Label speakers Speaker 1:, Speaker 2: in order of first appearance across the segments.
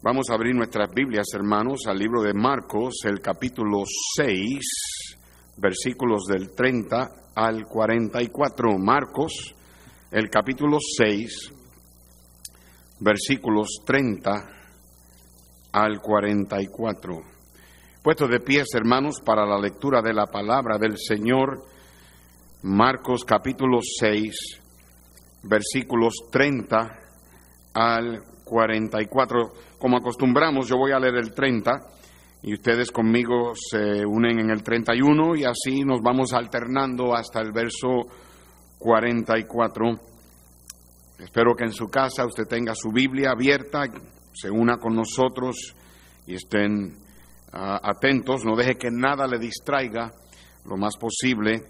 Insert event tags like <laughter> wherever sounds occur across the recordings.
Speaker 1: Vamos a abrir nuestras Biblias, hermanos, al libro de Marcos, el capítulo 6, versículos del 30 al 44. Marcos, el capítulo 6, versículos 30 al 44. Puesto de pies, hermanos, para la lectura de la palabra del Señor, Marcos capítulo 6, versículos 30 al 44. Como acostumbramos, yo voy a leer el 30 y ustedes conmigo se unen en el 31 y así nos vamos alternando hasta el verso 44. Espero que en su casa usted tenga su Biblia abierta, se una con nosotros y estén uh, atentos, no deje que nada le distraiga lo más posible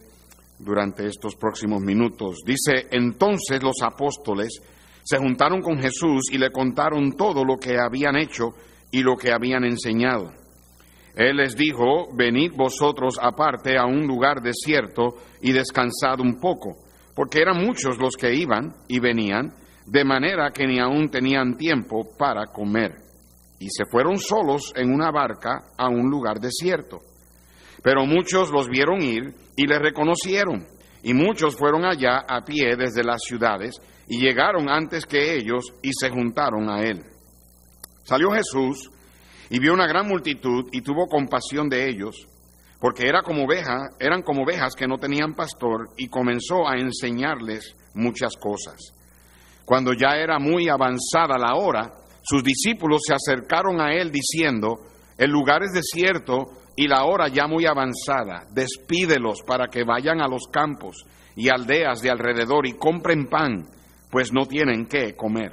Speaker 1: durante estos próximos minutos. Dice, entonces los apóstoles se juntaron con Jesús y le contaron todo lo que habían hecho y lo que habían enseñado. Él les dijo, venid vosotros aparte a un lugar desierto y descansad un poco, porque eran muchos los que iban y venían, de manera que ni aún tenían tiempo para comer. Y se fueron solos en una barca a un lugar desierto. Pero muchos los vieron ir y le reconocieron, y muchos fueron allá a pie desde las ciudades, y llegaron antes que ellos y se juntaron a él. Salió Jesús y vio una gran multitud y tuvo compasión de ellos, porque era como oveja, eran como ovejas que no tenían pastor, y comenzó a enseñarles muchas cosas. Cuando ya era muy avanzada la hora, sus discípulos se acercaron a él diciendo, el lugar es desierto y la hora ya muy avanzada, despídelos para que vayan a los campos y aldeas de alrededor y compren pan pues no tienen qué comer.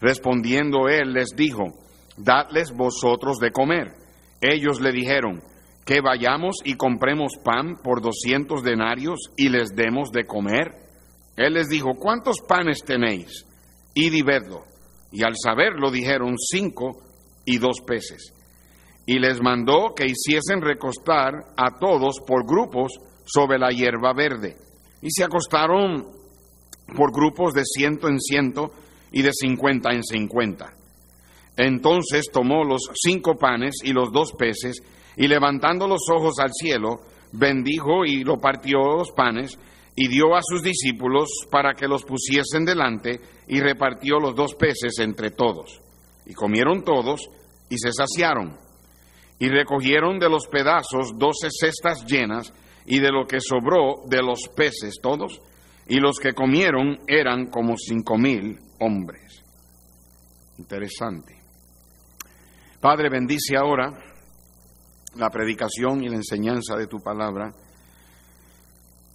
Speaker 1: Respondiendo él les dijo, dadles vosotros de comer. Ellos le dijeron, que vayamos y compremos pan por doscientos denarios y les demos de comer. Él les dijo, ¿cuántos panes tenéis? Y y Y al saberlo dijeron, cinco y dos peces. Y les mandó que hiciesen recostar a todos por grupos sobre la hierba verde. Y se acostaron por grupos de ciento en ciento y de cincuenta en cincuenta. Entonces tomó los cinco panes y los dos peces, y levantando los ojos al cielo, bendijo y lo partió los panes, y dio a sus discípulos para que los pusiesen delante, y repartió los dos peces entre todos. Y comieron todos, y se saciaron. Y recogieron de los pedazos doce cestas llenas, y de lo que sobró de los peces todos, y los que comieron eran como cinco mil hombres. Interesante. Padre, bendice ahora la predicación y la enseñanza de tu palabra.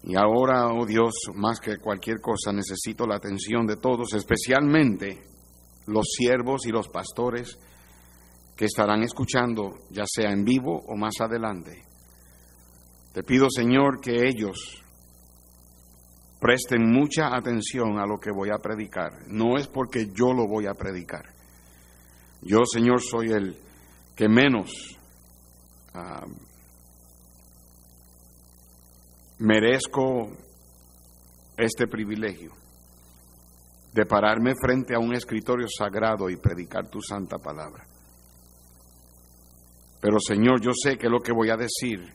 Speaker 1: Y ahora, oh Dios, más que cualquier cosa, necesito la atención de todos, especialmente los siervos y los pastores que estarán escuchando, ya sea en vivo o más adelante. Te pido, Señor, que ellos Presten mucha atención a lo que voy a predicar. No es porque yo lo voy a predicar. Yo, Señor, soy el que menos uh, merezco este privilegio de pararme frente a un escritorio sagrado y predicar tu santa palabra. Pero Señor, yo sé que lo que voy a decir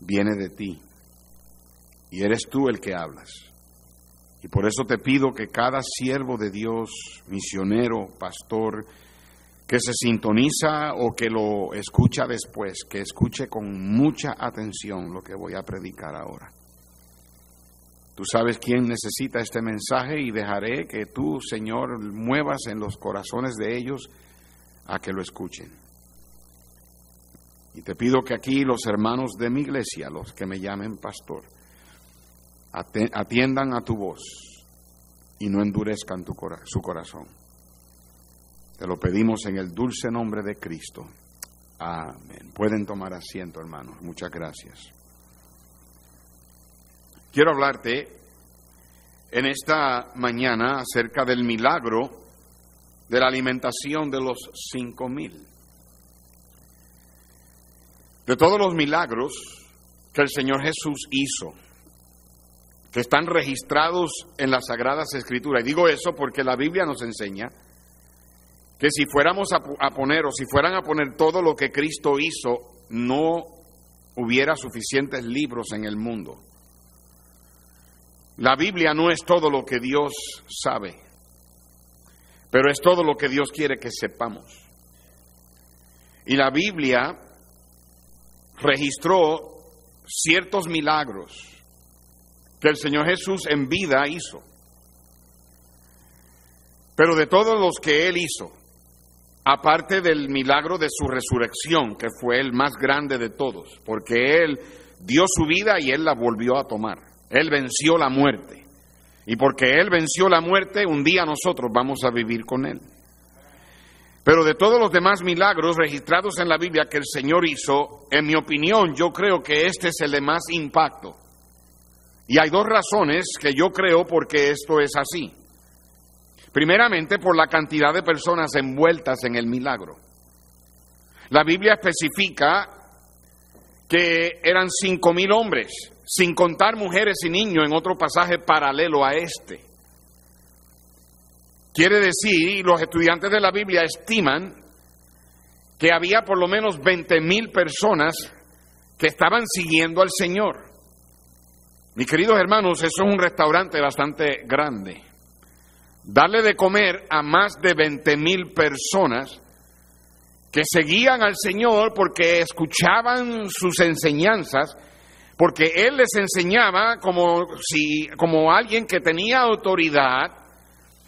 Speaker 1: viene de ti y eres tú el que hablas. Y por eso te pido que cada siervo de Dios, misionero, pastor, que se sintoniza o que lo escucha después, que escuche con mucha atención lo que voy a predicar ahora. Tú sabes quién necesita este mensaje y dejaré que tú, Señor, muevas en los corazones de ellos a que lo escuchen. Y te pido que aquí los hermanos de mi iglesia, los que me llamen pastor, atiendan a tu voz y no endurezcan tu su corazón. Te lo pedimos en el dulce nombre de Cristo. Amén. Pueden tomar asiento, hermanos. Muchas gracias. Quiero hablarte en esta mañana acerca del milagro de la alimentación de los cinco mil. De todos los milagros que el Señor Jesús hizo, están registrados en las Sagradas Escrituras. Y digo eso porque la Biblia nos enseña que si fuéramos a, poner o si fueran a poner todo lo que Cristo hizo, no hubiera suficientes libros en el mundo. La Biblia no es todo lo que Dios sabe, pero es todo lo que Dios quiere que sepamos. Y la Biblia registró ciertos milagros que el Señor Jesús en vida hizo. Pero de todos los que Él hizo, aparte del milagro de su resurrección, que fue el más grande de todos, porque Él dio su vida y Él la volvió a tomar. Él venció la muerte. Y porque Él venció la muerte, un día nosotros vamos a vivir con Él. Pero de todos los demás milagros registrados en la Biblia que el Señor hizo, en mi opinión, yo creo que este es el de más impacto. Y hay dos razones que yo creo porque esto es así. Primeramente, por la cantidad de personas envueltas en el milagro. La Biblia especifica que eran cinco mil hombres, sin contar mujeres y niños en otro pasaje paralelo a este. Quiere decir, los estudiantes de la Biblia estiman que había por lo menos 20 mil personas que estaban siguiendo al Señor. Mis queridos hermanos, eso es un restaurante bastante grande darle de comer a más de 20 mil personas que seguían al Señor porque escuchaban sus enseñanzas, porque Él les enseñaba como, si, como alguien que tenía autoridad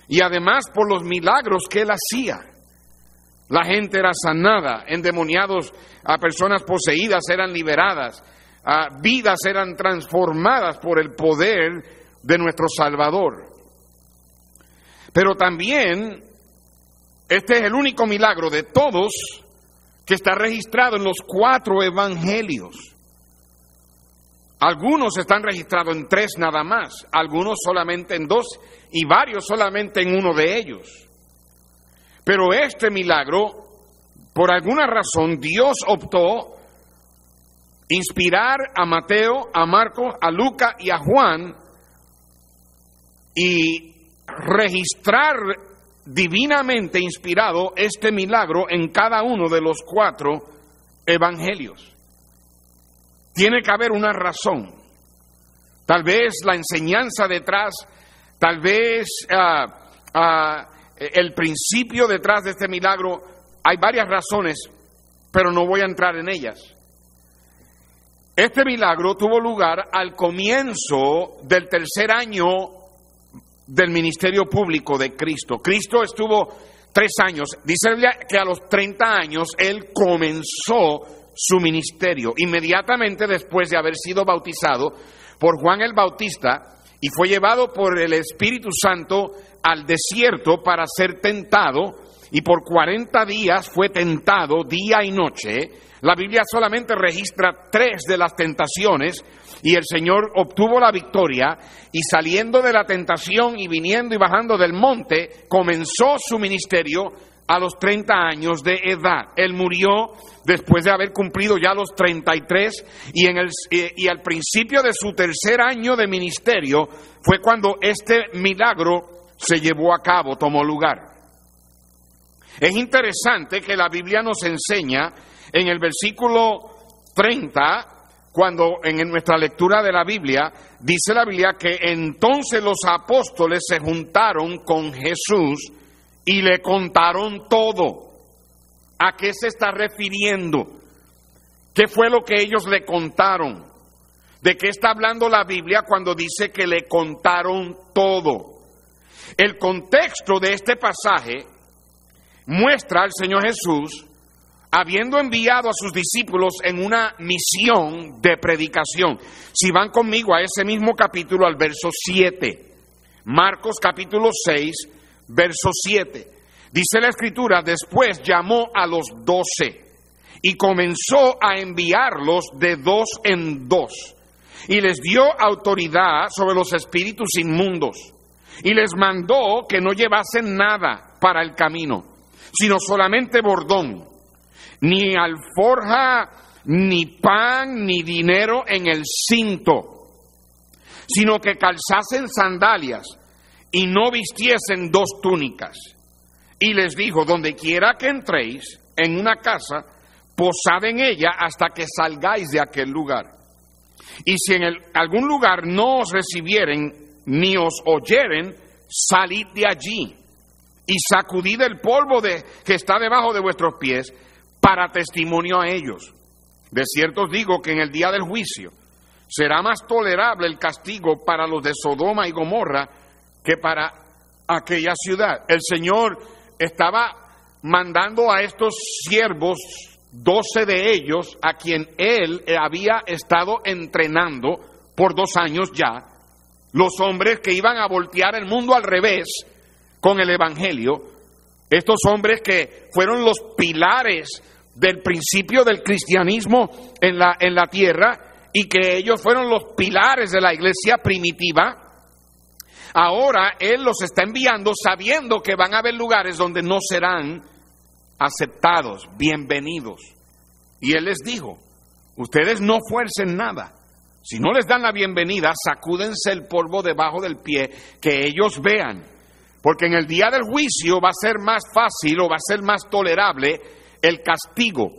Speaker 1: y además por los milagros que Él hacía. La gente era sanada, endemoniados, a personas poseídas eran liberadas, vidas eran transformadas por el poder de nuestro Salvador. Pero también este es el único milagro de todos que está registrado en los cuatro evangelios. Algunos están registrados en tres nada más, algunos solamente en dos y varios solamente en uno de ellos. Pero este milagro, por alguna razón, Dios optó inspirar a Mateo, a Marcos, a Lucas y a Juan y registrar divinamente inspirado este milagro en cada uno de los cuatro evangelios. Tiene que haber una razón. Tal vez la enseñanza detrás, tal vez ah, ah, el principio detrás de este milagro. Hay varias razones, pero no voy a entrar en ellas. Este milagro tuvo lugar al comienzo del tercer año del ministerio público de Cristo. Cristo estuvo tres años. Dice que a los 30 años Él comenzó su ministerio, inmediatamente después de haber sido bautizado por Juan el Bautista y fue llevado por el Espíritu Santo al desierto para ser tentado y por 40 días fue tentado día y noche. La Biblia solamente registra tres de las tentaciones y el Señor obtuvo la victoria y saliendo de la tentación y viniendo y bajando del monte, comenzó su ministerio a los 30 años de edad. Él murió después de haber cumplido ya los 33 y, en el, y al principio de su tercer año de ministerio fue cuando este milagro se llevó a cabo, tomó lugar. Es interesante que la Biblia nos enseña en el versículo 30 cuando en nuestra lectura de la Biblia dice la Biblia que entonces los apóstoles se juntaron con Jesús y le contaron todo. ¿A qué se está refiriendo? ¿Qué fue lo que ellos le contaron? ¿De qué está hablando la Biblia cuando dice que le contaron todo? El contexto de este pasaje muestra al Señor Jesús habiendo enviado a sus discípulos en una misión de predicación. Si van conmigo a ese mismo capítulo, al verso 7, Marcos capítulo 6, verso 7, dice la escritura, después llamó a los doce y comenzó a enviarlos de dos en dos y les dio autoridad sobre los espíritus inmundos y les mandó que no llevasen nada para el camino, sino solamente bordón ni alforja, ni pan, ni dinero en el cinto, sino que calzasen sandalias y no vistiesen dos túnicas. Y les dijo, donde quiera que entréis en una casa, posad en ella hasta que salgáis de aquel lugar. Y si en algún lugar no os recibieren ni os oyeren, salid de allí y sacudid el polvo de, que está debajo de vuestros pies para testimonio a ellos. De cierto os digo que en el día del juicio será más tolerable el castigo para los de Sodoma y Gomorra que para aquella ciudad. El Señor estaba mandando a estos siervos, doce de ellos, a quien Él había estado entrenando por dos años ya, los hombres que iban a voltear el mundo al revés con el Evangelio, estos hombres que fueron los pilares del principio del cristianismo en la, en la tierra y que ellos fueron los pilares de la iglesia primitiva, ahora Él los está enviando sabiendo que van a haber lugares donde no serán aceptados, bienvenidos. Y Él les dijo, ustedes no fuercen nada. Si no les dan la bienvenida, sacúdense el polvo debajo del pie, que ellos vean. Porque en el día del juicio va a ser más fácil o va a ser más tolerable el castigo.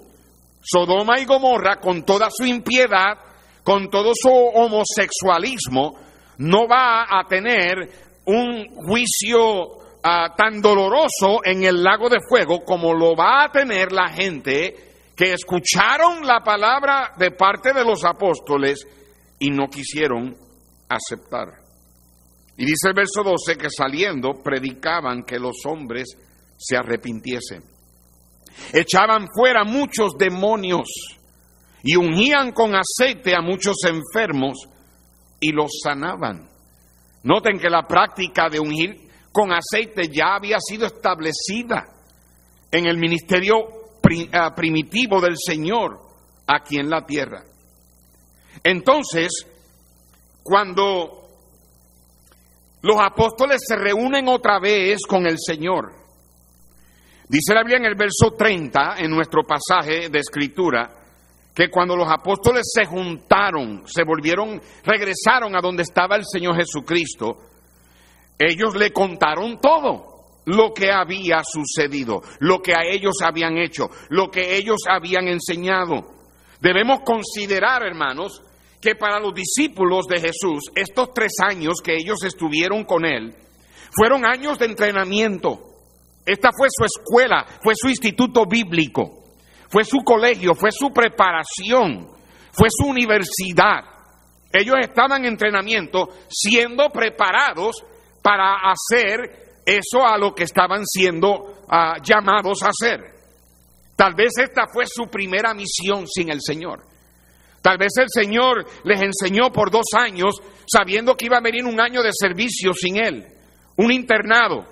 Speaker 1: Sodoma y Gomorra, con toda su impiedad, con todo su homosexualismo, no va a tener un juicio ah, tan doloroso en el lago de fuego como lo va a tener la gente que escucharon la palabra de parte de los apóstoles y no quisieron aceptar. Y dice el verso 12 que saliendo predicaban que los hombres se arrepintiesen. Echaban fuera muchos demonios y ungían con aceite a muchos enfermos y los sanaban. Noten que la práctica de ungir con aceite ya había sido establecida en el ministerio ah, primitivo del Señor aquí en la tierra. Entonces, cuando los apóstoles se reúnen otra vez con el Señor, dice la Biblia en el verso 30, en nuestro pasaje de escritura, que cuando los apóstoles se juntaron, se volvieron, regresaron a donde estaba el Señor Jesucristo, ellos le contaron todo lo que había sucedido, lo que a ellos habían hecho, lo que ellos habían enseñado. Debemos considerar, hermanos, que para los discípulos de Jesús, estos tres años que ellos estuvieron con Él, fueron años de entrenamiento. Esta fue su escuela, fue su instituto bíblico, fue su colegio, fue su preparación, fue su universidad. Ellos estaban en entrenamiento siendo preparados para hacer eso a lo que estaban siendo ah, llamados a hacer. Tal vez esta fue su primera misión sin el Señor. Tal vez el Señor les enseñó por dos años sabiendo que iba a venir un año de servicio sin Él, un internado,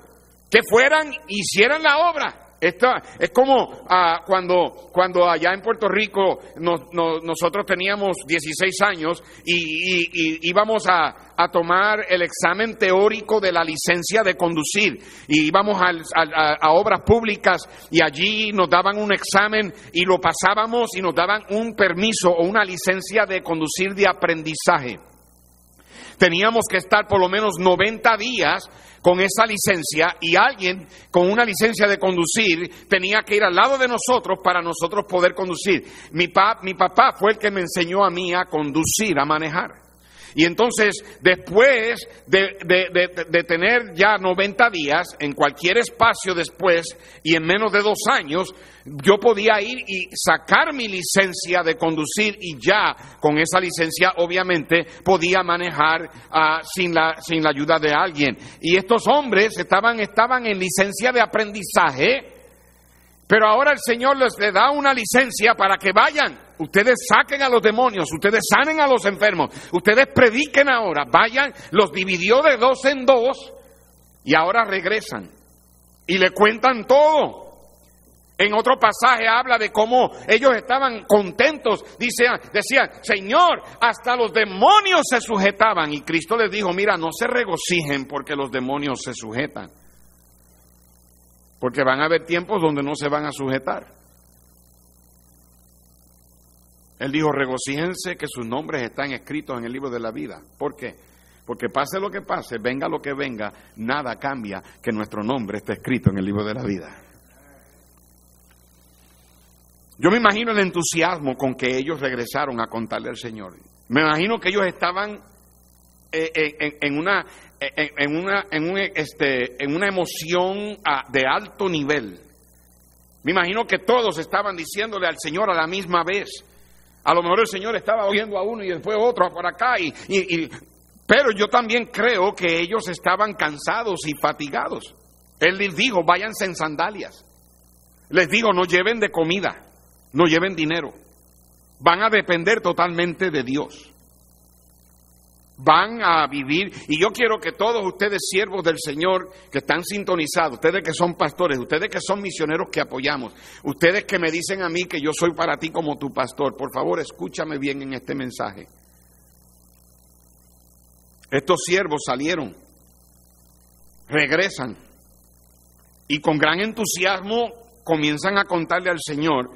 Speaker 1: que fueran, hicieran la obra esto es como ah, cuando, cuando allá en Puerto Rico nosotros teníamos 16 años y, íbamos a, tomar el examen teórico de la licencia de conducir y íbamos a, obras públicas y allí nos daban un examen y lo pasábamos y nos daban un permiso o una licencia de conducir de aprendizaje. Teníamos que estar por lo menos 90 días con esa licencia y alguien con una licencia de conducir tenía que ir al lado de nosotros para nosotros poder conducir. Mi, mi papá fue el que me enseñó a mí a conducir, a manejar. Y entonces, después de, tener ya 90 días, en cualquier espacio después y en menos de dos años, yo podía ir y sacar mi licencia de conducir y ya con esa licencia obviamente podía manejar ah, sin, la, sin la ayuda de alguien. Y estos hombres estaban, estaban en licencia de aprendizaje, pero ahora el Señor les le da una licencia para que vayan. Ustedes saquen a los demonios, ustedes sanen a los enfermos, ustedes prediquen ahora, vayan, los dividió de dos en dos y ahora regresan. Y le cuentan todo. En otro pasaje habla de cómo ellos estaban contentos, dice, decían, Señor, hasta los demonios se sujetaban y Cristo les dijo, mira, no se regocijen porque los demonios se sujetan, porque van a haber tiempos donde no se van a sujetar. Él dijo, regocíjense que sus nombres están escritos en el libro de la vida. ¿Por qué? Porque pase lo que pase, venga lo que venga, nada cambia que nuestro nombre esté escrito en el libro de la vida. Yo me imagino el entusiasmo con que ellos regresaron a contarle al Señor. Me imagino que ellos estaban eh, eh, en, una, eh, en, una, en, este, en una emoción ah, de alto nivel. Me imagino que todos estaban diciéndole al Señor a la misma vez. A lo mejor el Señor estaba oyendo a uno y después otro por acá. Y, y, pero yo también creo que ellos estaban cansados y fatigados. Él les dijo, váyanse en sandalias. Les digo, no lleven de comida no lleven dinero. Van a depender totalmente de Dios. Van a vivir, y yo quiero que todos ustedes, siervos del Señor, que están sintonizados, ustedes que son pastores, ustedes que son misioneros que apoyamos, ustedes que me dicen a mí que yo soy para ti como tu pastor, por favor escúchame bien en este mensaje. Estos siervos salieron, regresan y con gran entusiasmo comienzan a contarle al Señor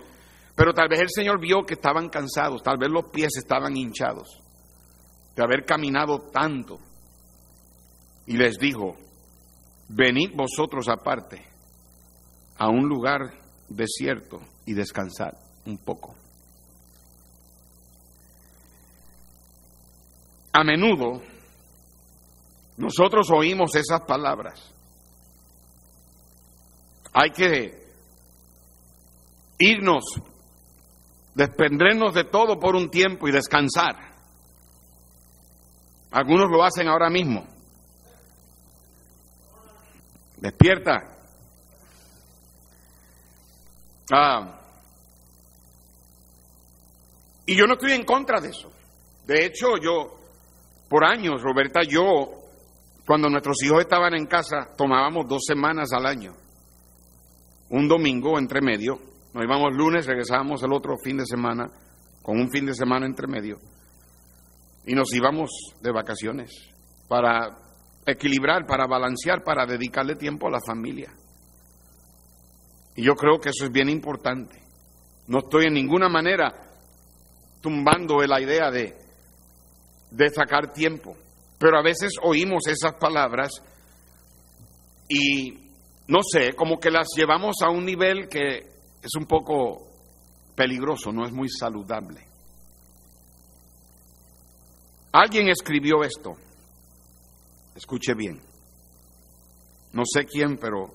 Speaker 1: pero tal vez el Señor vio que estaban cansados, tal vez los pies estaban hinchados de haber caminado tanto. Y les dijo, venid vosotros aparte a un lugar desierto y descansad un poco. A menudo nosotros oímos esas palabras. Hay que irnos desprendernos de todo por un tiempo y descansar. Algunos lo hacen ahora mismo. Despierta. Ah. Y yo no estoy en contra de eso. De hecho, yo, por años, Roberta, yo, cuando nuestros hijos estaban en casa, tomábamos dos semanas al año. Un domingo entre medio nos íbamos lunes, regresábamos el otro fin de semana, con un fin de semana entre medio. Y nos íbamos de vacaciones para equilibrar, para balancear, para dedicarle tiempo a la familia. Y yo creo que eso es bien importante. No estoy en ninguna manera tumbando la idea de, de sacar tiempo. Pero a veces oímos esas palabras y, no sé, como que las llevamos a un nivel que es un poco peligroso, no es muy saludable. Alguien escribió esto. Escuche bien. No sé quién, pero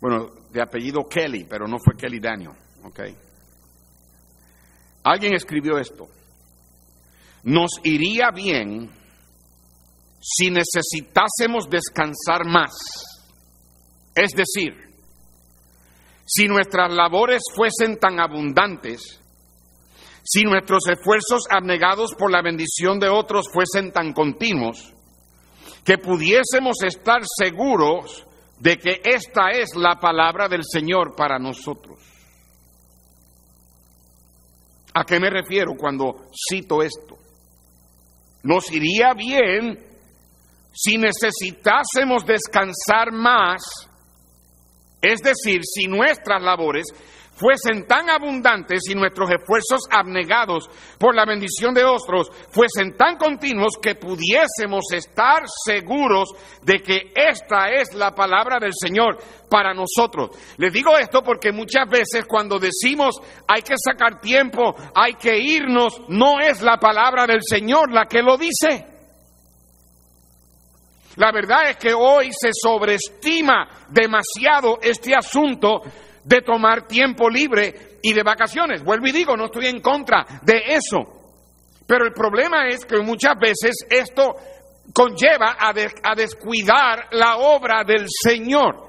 Speaker 1: bueno, de apellido Kelly, pero no fue Kelly Daniel, ¿ok? Alguien escribió esto. Nos iría bien si necesitásemos descansar más. Es decir, si nuestras labores fuesen tan abundantes, si nuestros esfuerzos abnegados por la bendición de otros fuesen tan continuos, que pudiésemos estar seguros de que esta es la palabra del Señor para nosotros. ¿A qué me refiero cuando cito esto? Nos iría bien si necesitásemos descansar más es decir, si nuestras labores fuesen tan abundantes y nuestros esfuerzos abnegados por la bendición de otros fuesen tan continuos que pudiésemos estar seguros de que esta es la palabra del Señor para nosotros. Les digo esto porque muchas veces cuando decimos hay que sacar tiempo, hay que irnos, no es la palabra del Señor la que lo dice. La verdad es que hoy se sobreestima demasiado este asunto de tomar tiempo libre y de vacaciones. Vuelvo y digo, no estoy en contra de eso. Pero el problema es que muchas veces esto conlleva a, descuidar la obra del Señor.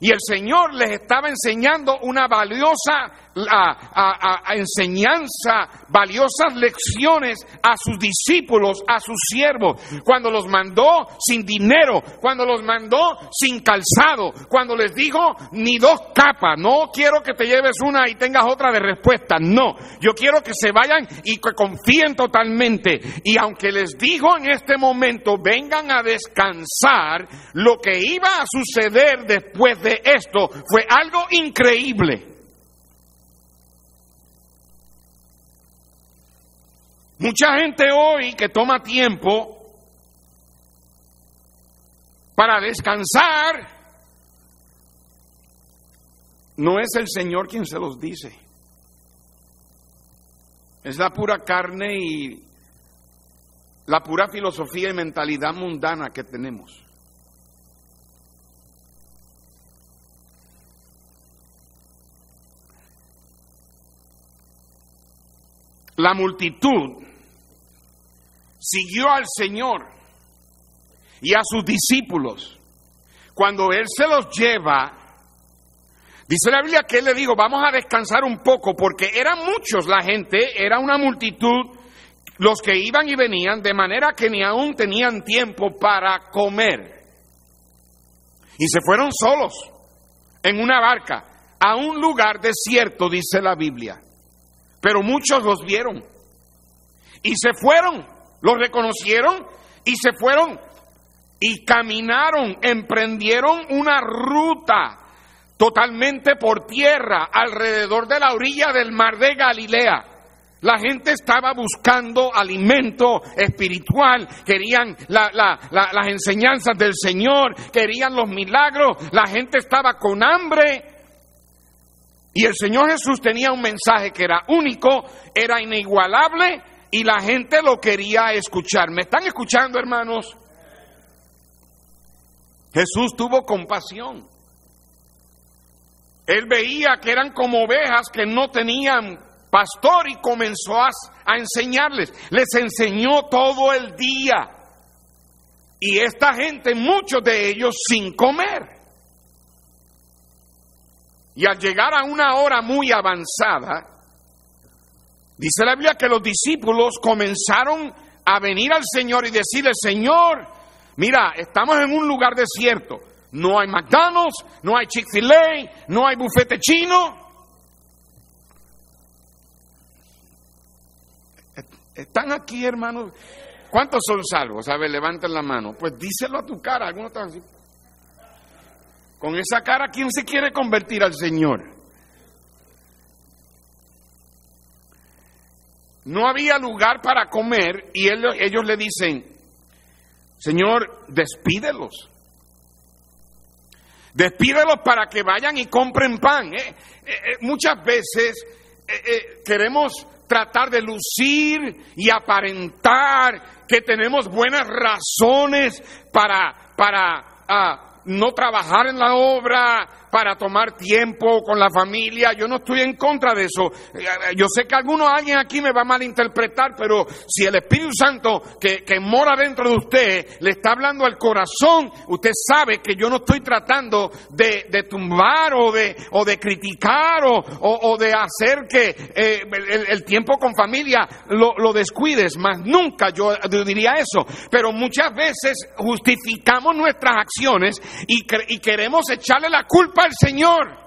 Speaker 1: Y el Señor les estaba enseñando una valiosa a, enseñanza, valiosas lecciones a sus discípulos, a sus siervos, cuando los mandó sin dinero, cuando los mandó sin calzado, cuando les dijo ni dos capas, no quiero que te lleves una y tengas otra de respuesta, no, yo quiero que se vayan y que confíen totalmente. Y aunque les dijo en este momento, vengan a descansar, lo que iba a suceder después de esto fue algo increíble. Mucha gente hoy que toma tiempo para descansar, no es el Señor quien se los dice. Es la pura carne y la pura filosofía y mentalidad mundana que tenemos. La multitud siguió al Señor y a sus discípulos. Cuando Él se los lleva, dice la Biblia que Él le dijo, vamos a descansar un poco, porque eran muchos la gente, era una multitud los que iban y venían, de manera que ni aún tenían tiempo para comer. Y se fueron solos en una barca a un lugar desierto, dice la Biblia. Pero muchos los vieron y se fueron los reconocieron y se fueron y caminaron, emprendieron una ruta totalmente por tierra alrededor de la orilla del mar de Galilea. La gente estaba buscando alimento espiritual, querían las enseñanzas del Señor, querían los milagros, la gente estaba con hambre. Y el Señor Jesús tenía un mensaje que era único, era inigualable y la gente lo quería escuchar. ¿Me están escuchando, hermanos? Jesús tuvo compasión. Él veía que eran como ovejas que no tenían pastor y comenzó a, enseñarles. Les enseñó todo el día. Y esta gente, muchos de ellos sin comer. Y al llegar a una hora muy avanzada, Dice la Biblia que los discípulos comenzaron a venir al Señor y decirle, Señor, mira, estamos en un lugar desierto. No hay McDonald's, no hay Chick-fil-A, no hay bufete chino. Están aquí, hermanos. ¿Cuántos son salvos? A ver, levanten la mano. Pues díselo a tu cara. Algunos están así. Con esa cara, ¿quién se quiere convertir al Señor? No había lugar para comer y ellos, le dicen, Señor, despídelos. Despídelos para que vayan y compren pan. ¿eh? Eh, eh, muchas veces queremos tratar de lucir y aparentar que tenemos buenas razones para, para ah, no trabajar en la obra, para tomar tiempo con la familia. Yo no estoy en contra de eso. Eh, yo sé que alguno, alguien aquí me va a malinterpretar, pero si el Espíritu Santo que, mora dentro de usted le está hablando al corazón, usted sabe que yo no estoy tratando de, tumbar o de, o de criticar o, de hacer que eh, el, tiempo con familia lo, descuides, más nunca yo diría eso. Pero muchas veces justificamos nuestras acciones y, y queremos echarle la culpa al Señor.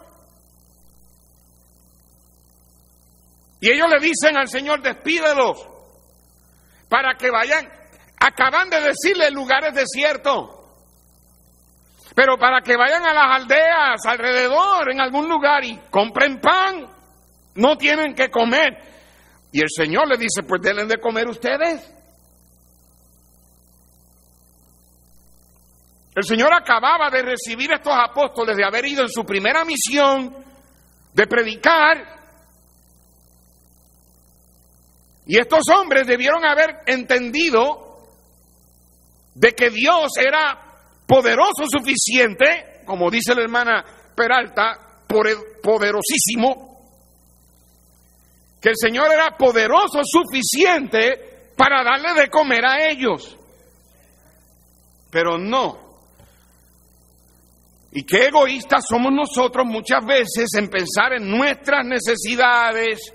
Speaker 1: Y ellos le dicen al Señor, despídelos, para que vayan. Acaban de decirle lugares desiertos, pero para que vayan a las aldeas alrededor, en algún lugar, y compren pan. No tienen que comer. Y el Señor le dice, pues denle de comer ustedes. El Señor acababa de recibir a estos apóstoles de haber ido en su primera misión de predicar. Y estos hombres debieron haber entendido de que Dios era poderoso suficiente, como dice la hermana Peralta, poderosísimo, que el Señor era poderoso suficiente para darle de comer a ellos. Pero no, y qué egoístas somos nosotros muchas veces en pensar en nuestras necesidades,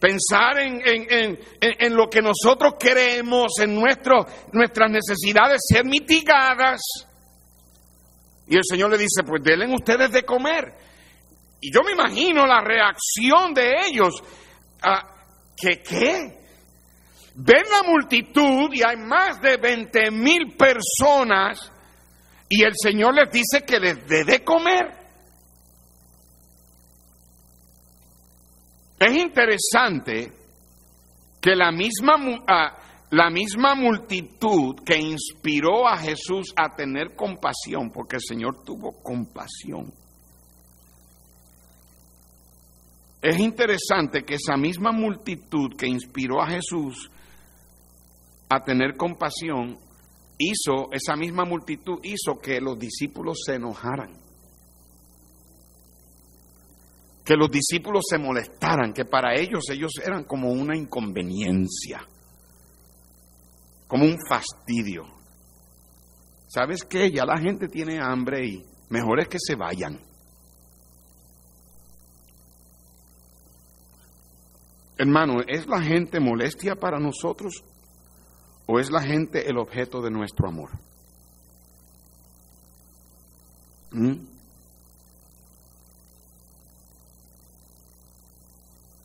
Speaker 1: pensar en, lo que nosotros queremos, en nuestro, nuestras necesidades ser mitigadas. Y el Señor le dice, pues denle ustedes de comer. Y yo me imagino la reacción de ellos. Ah, ¿Qué qué? Ven la multitud y hay más de 20 mil personas y el Señor les dice que les dé de comer. Es interesante que la misma, ah, la misma multitud que inspiró a Jesús a tener compasión, porque el Señor tuvo compasión. Es interesante que esa misma multitud que inspiró a Jesús a tener compasión, hizo, esa misma multitud hizo que los discípulos se enojaran. Que los discípulos se molestaran, que para ellos ellos eran como una inconveniencia como un fastidio. ¿Sabes qué? Ya la gente tiene hambre y mejor es que se vayan. Hermano, ¿es la gente molestia para nosotros o es la gente el objeto de nuestro amor? ¿Mm?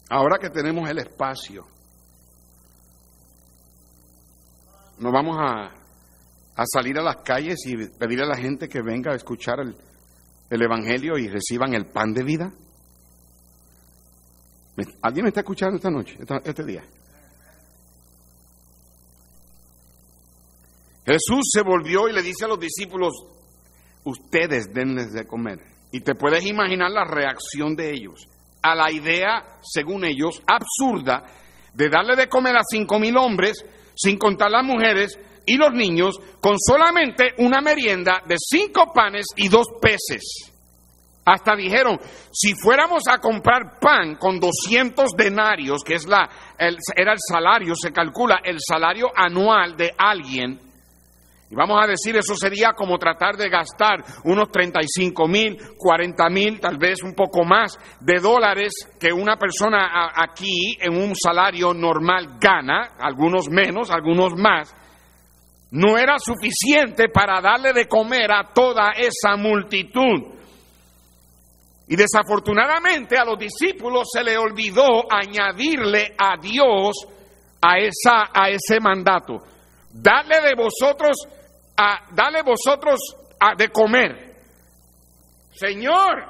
Speaker 1: Ahora que tenemos el espacio, no vamos a, salir a las calles y pedirle a la gente que venga a escuchar el, Evangelio y reciban el pan de vida. ¿Alguien me está escuchando esta noche, este día? Jesús se volvió y le dice a los discípulos, ustedes denles de comer. Y te puedes imaginar la reacción de ellos a la idea, según ellos, absurda de darle de comer a cinco mil hombres sin contar las mujeres y los niños, con solamente una merienda de cinco panes y dos peces. Hasta dijeron, si fuéramos a comprar pan con 200 denarios, que es la, era el salario, se calcula el salario anual de alguien, y vamos a decir, eso sería como tratar de gastar unos 35 mil, 40 mil, tal vez un poco más de dólares que una persona aquí en un salario normal gana, algunos menos, algunos más. No era suficiente para darle de comer a toda esa multitud. Y desafortunadamente a los discípulos se le olvidó añadirle a Dios a, esa, a ese mandato. Darle de vosotros dale vosotros a, de comer. Señor,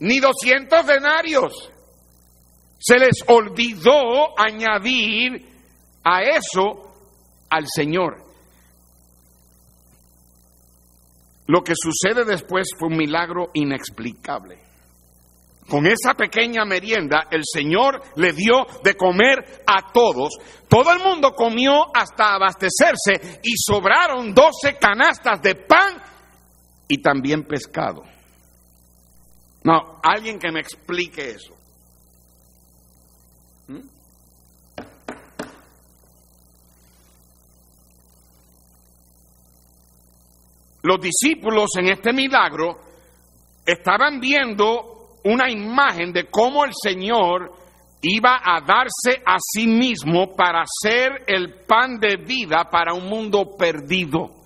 Speaker 1: ni doscientos denarios. Se les olvidó añadir a eso al Señor. Lo que sucede después fue un milagro inexplicable. Con esa pequeña merienda el Señor le dio de comer a todos. Todo el mundo comió hasta abastecerse y sobraron doce canastas de pan y también pescado. No, alguien que me explique eso. ¿Mm? Los discípulos en este milagro estaban viendo una imagen de cómo el Señor iba a darse a sí mismo para ser el pan de vida para un mundo perdido.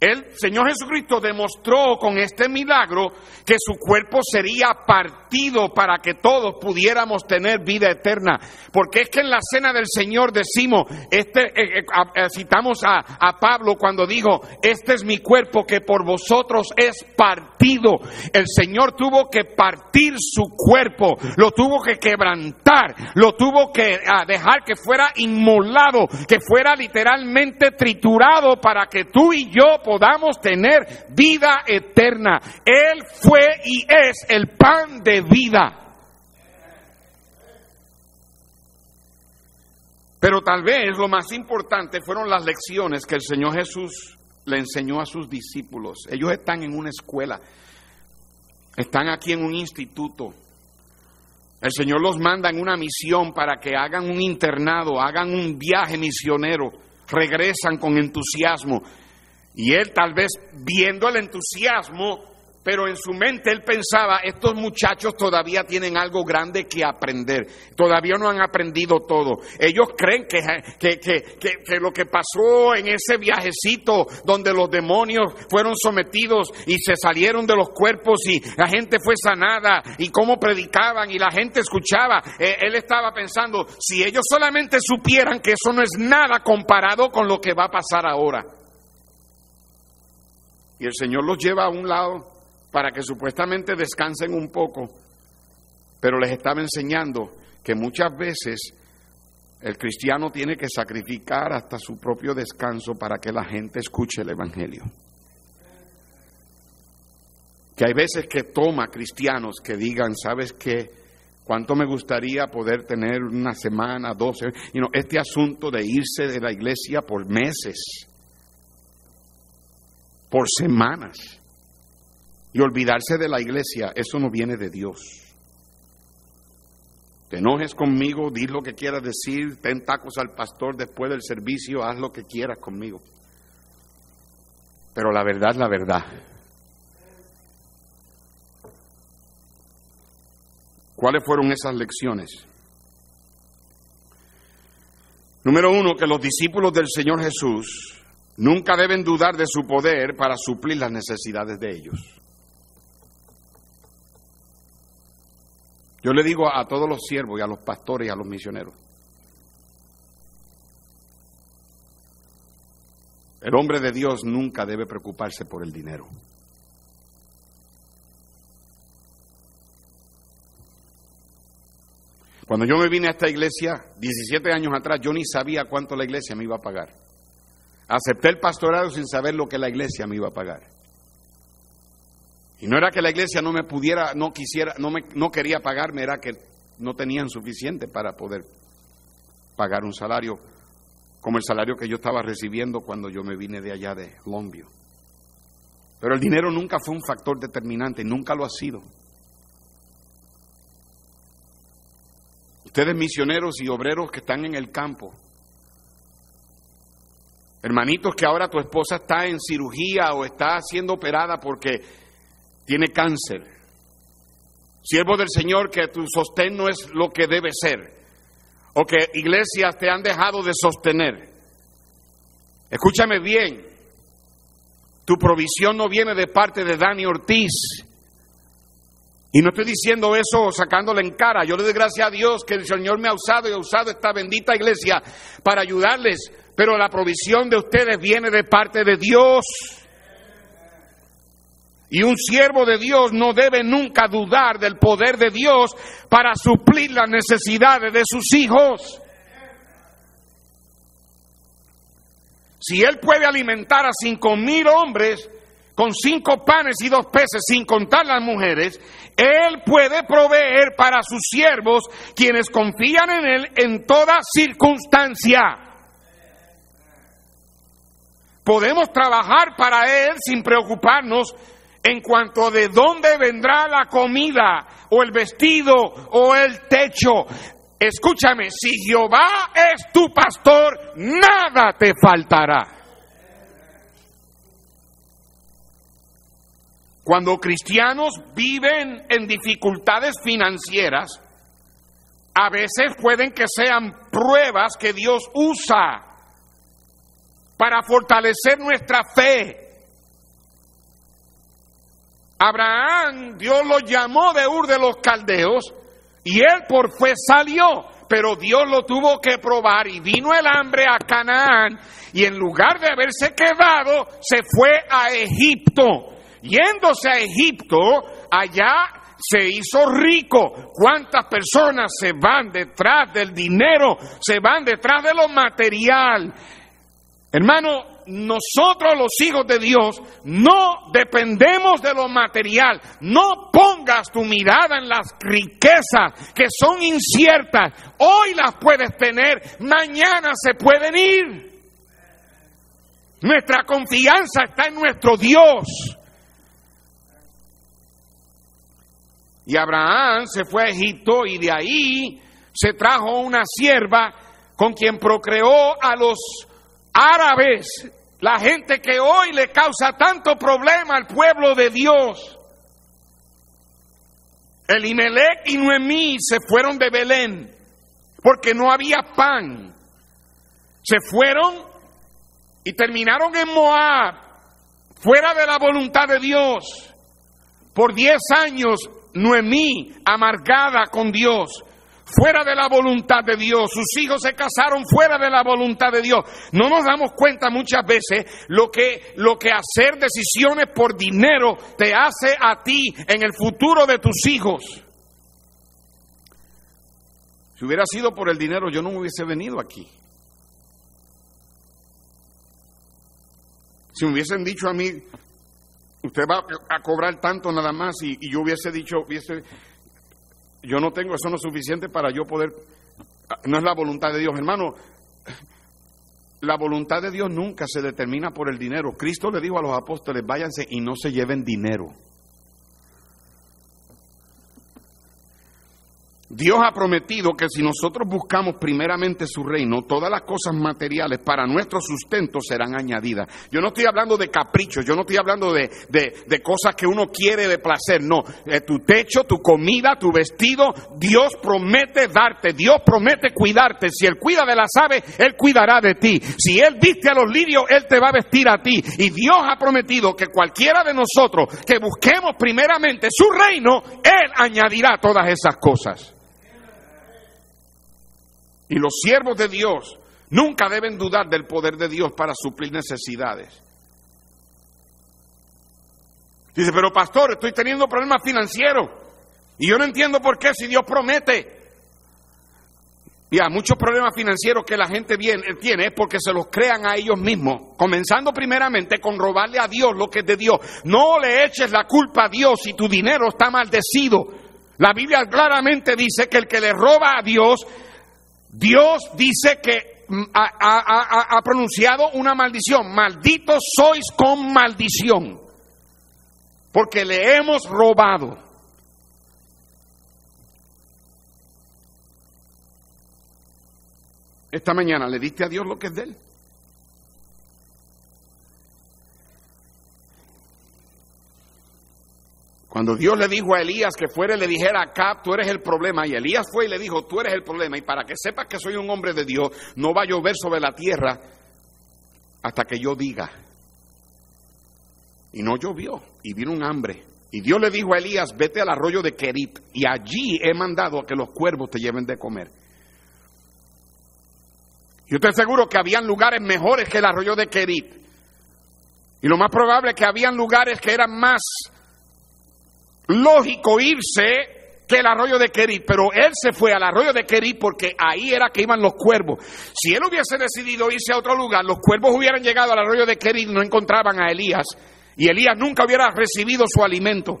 Speaker 1: El Señor Jesucristo demostró con este milagro que su cuerpo sería partido para que todos pudiéramos tener vida eterna. Porque es que en la cena del Señor decimos, este, eh, eh, eh, citamos a, Pablo cuando dijo, este es mi cuerpo que por vosotros es partido. El Señor tuvo que partir su cuerpo, lo tuvo que quebrantar, lo tuvo que dejar que fuera inmolado, que fuera literalmente triturado para que tú y yo podamos tener vida eterna. Él fue y es el pan de vida. Pero tal vez lo más importante fueron las lecciones que el Señor Jesús le enseñó a sus discípulos. Ellos están en una escuela, están aquí en un instituto. El Señor los manda en una misión para que hagan un internado, hagan un viaje misionero, regresan con entusiasmo. Y él tal vez viendo el entusiasmo pero en su mente él pensaba, estos muchachos todavía tienen algo grande que aprender, todavía no han aprendido todo. Ellos creen que, que, lo que pasó en ese viajecito donde los demonios fueron sometidos y se salieron de los cuerpos y la gente fue sanada y cómo predicaban y la gente escuchaba, eh, él estaba pensando, si ellos solamente supieran que eso no es nada comparado con lo que va a pasar ahora. Y el Señor los lleva a un lado para que supuestamente descansen un poco, pero les estaba enseñando que muchas veces El cristiano tiene que sacrificar hasta su propio descanso para que la gente escuche el Evangelio. Que hay veces que toma cristianos que digan, ¿sabes qué? ¿Cuánto me gustaría poder tener una semana, doce? You este asunto de irse de la iglesia por meses, por semanas, y olvidarse de la iglesia, eso no viene de Dios. Te enojes conmigo, di lo que quieras decir, ten tacos al pastor después del servicio, haz lo que quieras conmigo. Pero la verdad es la verdad. ¿Cuáles fueron esas lecciones? Número uno, que los discípulos del Señor Jesús nunca deben dudar de su poder para suplir las necesidades de ellos. Yo le digo a todos los siervos y a los pastores y a los misioneros, el hombre de Dios nunca debe preocuparse por el dinero. Cuando yo me vine a esta iglesia, 17 años atrás, yo ni sabía cuánto la iglesia me iba a pagar. Acepté el pastorado sin saber lo que la iglesia me iba a pagar. Y no era que la iglesia no me pudiera, no quisiera, no, me, no quería pagarme, era que no tenían suficiente para poder pagar un salario como el salario que yo estaba recibiendo cuando yo me vine de allá de Lombio. Pero el dinero nunca fue un factor determinante, nunca lo ha sido. Ustedes misioneros y obreros que están en el campo, hermanitos que ahora tu esposa está en cirugía o está siendo operada porque tiene cáncer, siervo del Señor que tu sostén no es lo que debe ser, o que iglesias te han dejado de sostener. Escúchame bien, tu provisión no viene de parte de Dani Ortiz, y no estoy diciendo eso sacándole en cara. Yo le doy gracias a Dios que el Señor me ha usado y ha usado esta bendita iglesia para ayudarles. Pero la provisión de ustedes viene de parte de Dios. Y un siervo de Dios no debe nunca dudar del poder de Dios para suplir las necesidades de sus hijos. Si él puede alimentar a cinco mil hombres, con cinco panes y dos peces, sin contar las mujeres, Él puede proveer para sus siervos, quienes confían en Él en toda circunstancia. Podemos trabajar para Él sin preocuparnos en cuanto de dónde vendrá la comida o el vestido o el techo. Escúchame, si Jehová es tu pastor, nada te faltará. Cuando cristianos viven en dificultades financieras, a veces pueden que sean pruebas que Dios usa para fortalecer nuestra fe. Abraham, Dios lo llamó de Ur de los Caldeos y él por fe salió, pero Dios lo tuvo que probar y vino el hambre a Canaán y en lugar de haberse quedado, se fue a Egipto yéndose a Egipto, allá se hizo rico. ¿Cuántas personas se van detrás del dinero? Se van detrás de lo material. Hermano, nosotros los hijos de Dios no dependemos de lo material. No pongas tu mirada en las riquezas que son inciertas. Hoy las puedes tener, mañana se pueden ir. Nuestra confianza está en nuestro Dios. Y Abraham se fue a Egipto y de ahí se trajo una sierva con quien procreó a los árabes, la gente que hoy le causa tanto problema al pueblo de Dios. Elimelech y Noemí se fueron de Belén porque no había pan. Se fueron y terminaron en Moab, fuera de la voluntad de Dios. Por diez años Noemí, amargada con Dios, fuera de la voluntad de Dios, sus hijos se casaron fuera de la voluntad de Dios. No nos damos cuenta muchas veces lo que, lo que hacer decisiones por dinero te hace a ti en el futuro de tus hijos. Si hubiera sido por el dinero, yo no me hubiese venido aquí. Si me hubiesen dicho a mí, usted va a cobrar tanto nada más y, yo hubiese dicho, hubiese, yo no tengo, eso no es suficiente para yo poder, no es la voluntad de Dios, hermano. La voluntad de Dios nunca se determina por el dinero. Cristo le dijo a los apóstoles, váyanse y no se lleven dinero. Dios ha prometido que si nosotros buscamos primeramente su reino, todas las cosas materiales para nuestro sustento serán añadidas. Yo no estoy hablando de caprichos, yo no estoy hablando de, de, cosas que uno quiere de placer, no. Eh, tu techo, tu comida, tu vestido, Dios promete darte, Dios promete cuidarte. Si Él cuida de las aves, Él cuidará de ti. Si Él viste a los lirios, Él te va a vestir a ti. Y Dios ha prometido que cualquiera de nosotros que busquemos primeramente su reino, Él añadirá todas esas cosas. Y los siervos de Dios nunca deben dudar del poder de Dios para suplir necesidades. Dice, pero pastor, estoy teniendo problemas financieros. Y yo no entiendo por qué si Dios promete. Y hay muchos problemas financieros que la gente tiene es porque se los crean a ellos mismos. Comenzando primeramente con robarle a Dios lo que es de Dios. No le eches la culpa a Dios si tu dinero está maldecido. La Biblia claramente dice que el que le roba a Dios Dios dice que mm, ha, pronunciado una maldición. Malditos sois con maldición. Porque le hemos robado. Esta mañana le diste a Dios lo que es de él. Cuando Dios le dijo a Elías que fuera le dijera a tú eres el problema, y Elías fue y le dijo, tú eres el problema, y para que sepas que soy un hombre de Dios, no va a llover sobre la tierra hasta que yo diga. Y no llovió, y vino un hambre. Y Dios le dijo a Elías, vete al arroyo de Kerit, y allí he mandado a que los cuervos te lleven de comer. Yo estoy seguro que habían lugares mejores que el arroyo de Kerit. Y lo más probable es que habían lugares que eran más lógico irse que el arroyo de Kerit, pero él se fue al arroyo de Kerit porque ahí era que iban los cuervos. Si él hubiese decidido irse a otro lugar, los cuervos hubieran llegado al arroyo de Kerit y no encontraban a Elías, y Elías nunca hubiera recibido su alimento.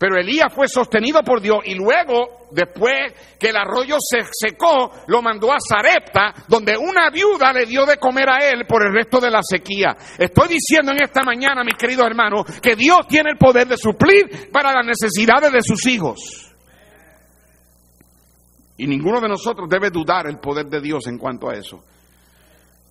Speaker 1: Pero Elías fue sostenido por Dios y luego, después que el arroyo se secó, lo mandó a Zarepta, donde una viuda le dio de comer a él por el resto de la sequía. Estoy diciendo en esta mañana, mis queridos hermanos, que Dios tiene el poder de suplir para las necesidades de sus hijos. Y ninguno de nosotros debe dudar el poder de Dios en cuanto a eso.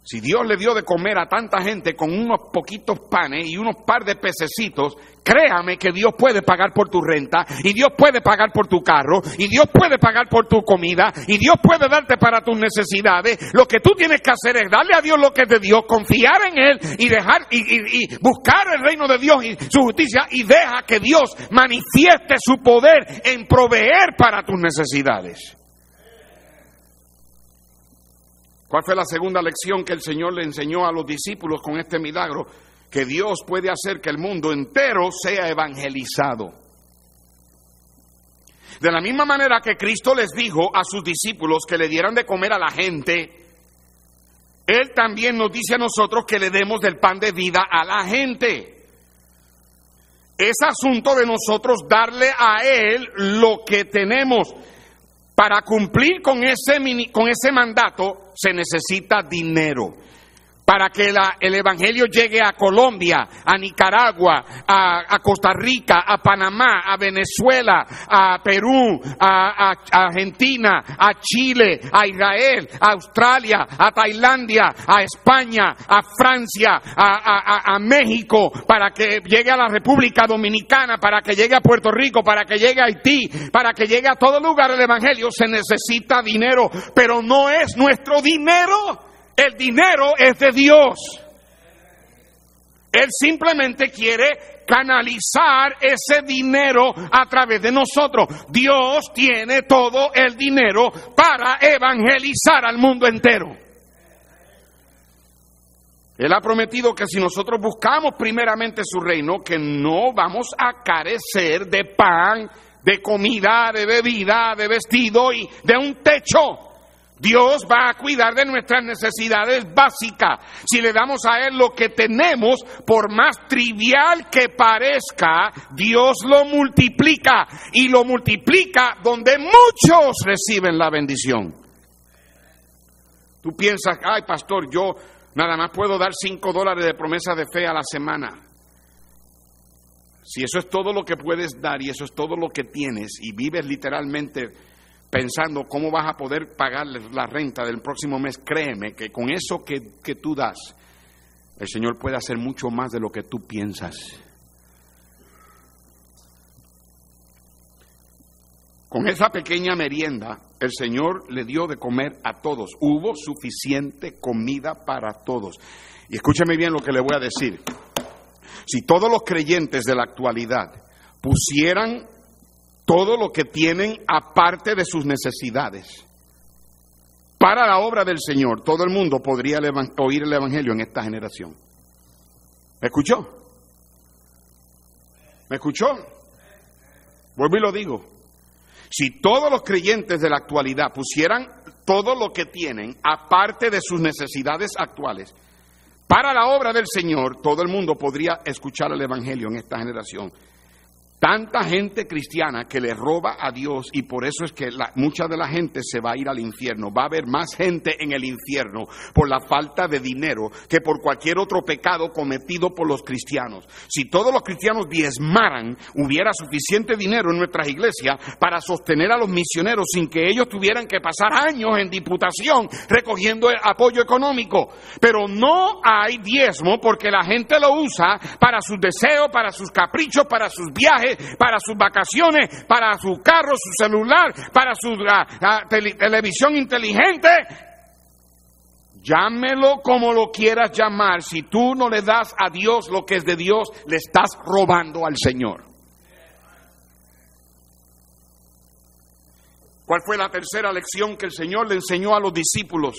Speaker 1: Si Dios le dio de comer a tanta gente con unos poquitos panes y unos par de pececitos, créame que Dios puede pagar por tu renta y Dios puede pagar por tu carro y Dios puede pagar por tu comida y Dios puede darte para tus necesidades. Lo que tú tienes que hacer es darle a Dios lo que es de Dios, confiar en Él y dejar y, y buscar el reino de Dios y su justicia y deja que Dios manifieste su poder en proveer para tus necesidades. ¿Cuál fue la segunda lección que el Señor le enseñó a los discípulos con este milagro? Que Dios puede hacer que el mundo entero sea evangelizado. De la misma manera que Cristo les dijo a sus discípulos que le dieran de comer a la gente, Él también nos dice a nosotros que le demos del pan de vida a la gente. Es asunto de nosotros darle a Él lo que tenemos. Para cumplir con ese, con ese mandato se necesita dinero para que el Evangelio llegue a Colombia, a Nicaragua, a, Costa Rica, a Panamá, a Venezuela, a Perú, a, Argentina, a Chile, a Israel, a Australia, a Tailandia, a España, a Francia, a, México, para que llegue a la República Dominicana, para que llegue a Puerto Rico, para que llegue a Haití, para que llegue a todo lugar el Evangelio, se necesita dinero, pero no es nuestro dinero. El dinero es de Dios. Él simplemente quiere canalizar ese dinero a través de nosotros. Dios tiene todo el dinero para evangelizar al mundo entero. Él ha prometido que si nosotros buscamos primeramente su reino, que no vamos a carecer de pan de comida, de bebida, de vestido y de un techo. Dios va a cuidar de nuestras necesidades básicas. Si le damos a Él lo que tenemos, por más trivial que parezca, Dios lo multiplica y lo multiplica donde muchos reciben la bendición. Tú piensas, ay pastor, yo nada más puedo dar cinco dólares de promesa de fe a la semana. Si eso es todo lo que puedes dar y eso es todo lo que tienes y vives literalmente pensando cómo vas a poder pagar la renta del próximo mes, créeme que con eso que, que tú das, el Señor puede hacer mucho más de lo que tú piensas. Con esa pequeña merienda, el Señor le dio de comer a todos. Hubo suficiente comida para todos. Y escúcheme bien lo que le voy a decir. Si todos los creyentes de la actualidad pusieran todo lo que tienen aparte de sus necesidades. Para la obra del Señor, todo el mundo podría oír el Evangelio en esta generación. ¿Me escuchó? ¿Me escuchó? Vuelvo y lo digo. Si todos los creyentes de la actualidad pusieran todo lo que tienen, aparte de sus necesidades actuales, para la obra del Señor, todo el mundo podría escuchar el Evangelio en esta generación. Tanta gente cristiana que le roba a Dios y por eso es que mucha de la gente se va a ir al infierno. Va a haber más gente en el infierno por la falta de dinero que por cualquier otro pecado cometido por los cristianos. Si todos los cristianos diezmaran, hubiera suficiente dinero en nuestras iglesias para sostener a los misioneros sin que ellos tuvieran que pasar años en diputación recogiendo apoyo económico. Pero no hay diezmo porque la gente lo usa para sus deseos, para sus caprichos, para sus viajes para sus vacaciones, para su carro, su celular, para su televisión inteligente. Llámelo como lo quieras llamar. Si tú no le das a Dios lo que es de Dios, le estás robando al Señor. ¿Cuál fue la tercera lección que el Señor le enseñó a los discípulos?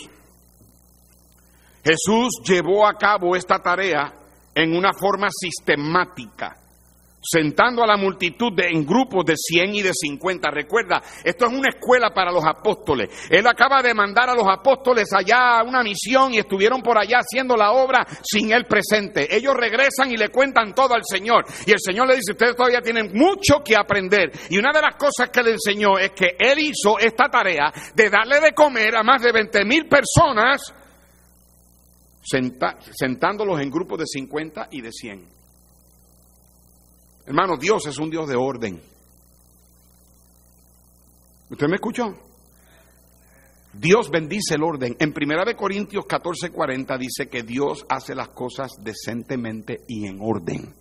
Speaker 1: Jesús llevó a cabo esta tarea en una forma sistemática sentando a la multitud en grupos de 100 y de 50. Recuerda, esto es una escuela para los apóstoles. Él acaba de mandar a los apóstoles allá a una misión y estuvieron por allá haciendo la obra sin él presente. Ellos regresan y le cuentan todo al Señor. Y el Señor le dice, ustedes todavía tienen mucho que aprender. Y una de las cosas que le enseñó es que él hizo esta tarea de darle de comer a más de 20 mil personas sentándolos en grupos de 50 y de 100. Hermano, Dios es un Dios de orden. ¿Usted me escuchó? Dios bendice el orden. En Primera de Corintios 14:40 dice que Dios hace las cosas decentemente y en orden.